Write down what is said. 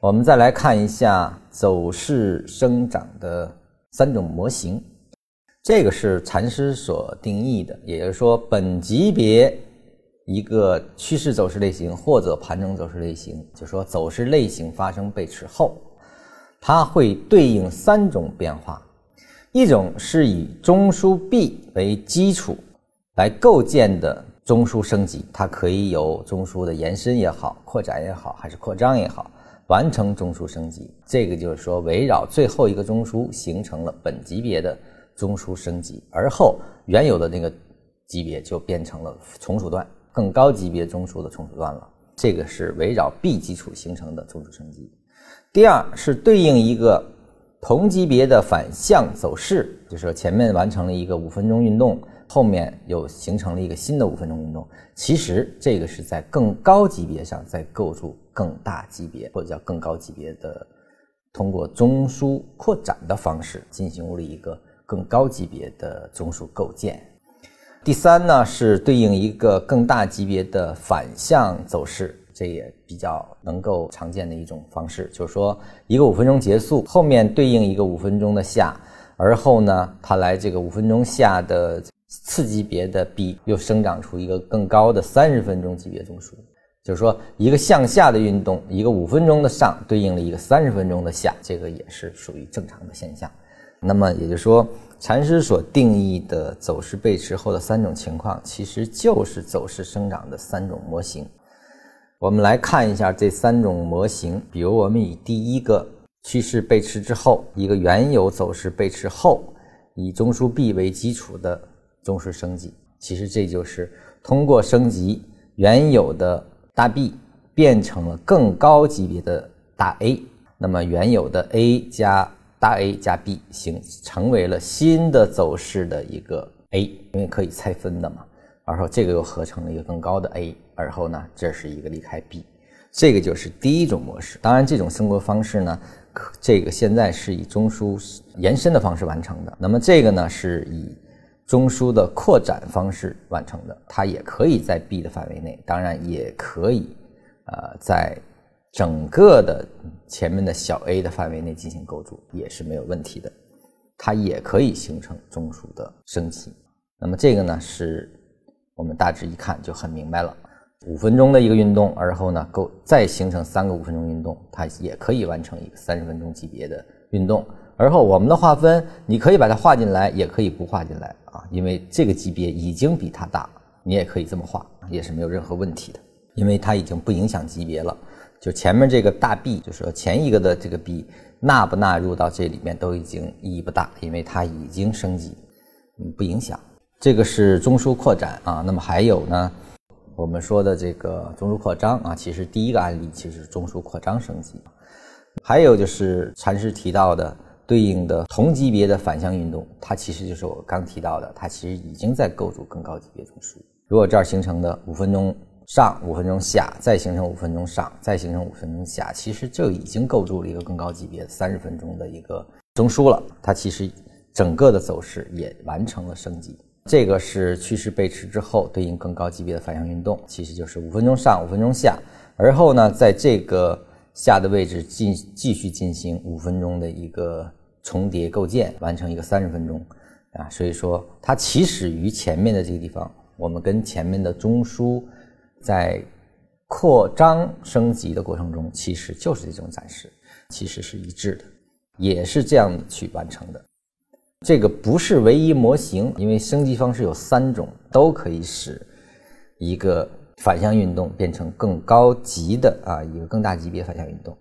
我们再来看一下走势生长的三种模型，这个是禅师所定义的，也就是说，本级别一个趋势走势类型或者盘整走势类型，就说走势类型发生背驰后，它会对应三种变化，一种是以中枢 B 为基础来构建的中枢升级，它可以有中枢的延伸也好，扩展也好，还是扩张也好。完成中枢升级，这个就是说围绕最后一个中枢形成了本级别的中枢升级，而后原有的那个级别就变成了从属段，更高级别中枢的从属段了。这个是围绕 B 基础形成的中枢升级。第二是对应一个同级别的反向走势，就是前面完成了一个五分钟运动。后面又形成了一个新的五分钟运动，其实这个是在更高级别上在构筑更大级别或者叫更高级别的，通过中枢扩展的方式进行了一个更高级别的中枢构建。第三呢是对应一个更大级别的反向走势，这也比较能够常见的一种方式，就是说一个五分钟结束，后面对应一个五分钟的下，而后呢它来这个五分钟下的。次级别的 B 又生长出一个更高的三十分钟级别中枢，就是说一个向下的运动，一个五分钟的上对应了一个三十分钟的下，这个也是属于正常的现象。那么也就是说，禅师所定义的走势背驰后的三种情况，其实就是走势生长的三种模型。我们来看一下这三种模型，比如我们以第一个趋势背驰之后，一个原有走势背驰后，以中枢 B 为基础的。中枢升级，其实这就是通过升级原有的大 B 变成了更高级别的大 A，那么原有的 A 加大 A 加 B 形成为了新的走势的一个 A，因为可以拆分的嘛，而后这个又合成了一个更高的 A，而后呢，这是一个离开 B，这个就是第一种模式。当然，这种升格方式呢，这个现在是以中枢延伸的方式完成的，那么这个呢是以。中枢的扩展方式完成的，它也可以在 B 的范围内，当然也可以，呃，在整个的前面的小 a 的范围内进行构筑，也是没有问题的。它也可以形成中枢的升级。那么这个呢，是我们大致一看就很明白了。五分钟的一个运动，而后呢构再形成三个五分钟运动，它也可以完成一个三十分钟级别的运动。而后我们的划分，你可以把它划进来，也可以不划进来啊，因为这个级别已经比它大，你也可以这么划，也是没有任何问题的，因为它已经不影响级别了。就前面这个大 B，就是说前一个的这个 B 纳不纳入到这里面都已经意义不大，因为它已经升级，嗯，不影响。这个是中枢扩展啊，那么还有呢，我们说的这个中枢扩张啊，其实第一个案例其实是中枢扩张升级，还有就是禅师提到的。对应的同级别的反向运动，它其实就是我刚提到的，它其实已经在构筑更高级别中枢。如果这儿形成的五分钟上、五分钟下，再形成五分钟上，再形成五分钟下，其实就已经构筑了一个更高级别三十分钟的一个中枢了。它其实整个的走势也完成了升级。这个是趋势背驰之后对应更高级别的反向运动，其实就是五分钟上、五分钟下，而后呢，在这个下的位置进继续进行五分钟的一个。重叠构建完成一个三十分钟，啊，所以说它起始于前面的这个地方，我们跟前面的中枢在扩张升级的过程中，其实就是这种展示，其实是一致的，也是这样去完成的。这个不是唯一模型，因为升级方式有三种，都可以使一个反向运动变成更高级的啊，一个更大级别反向运动。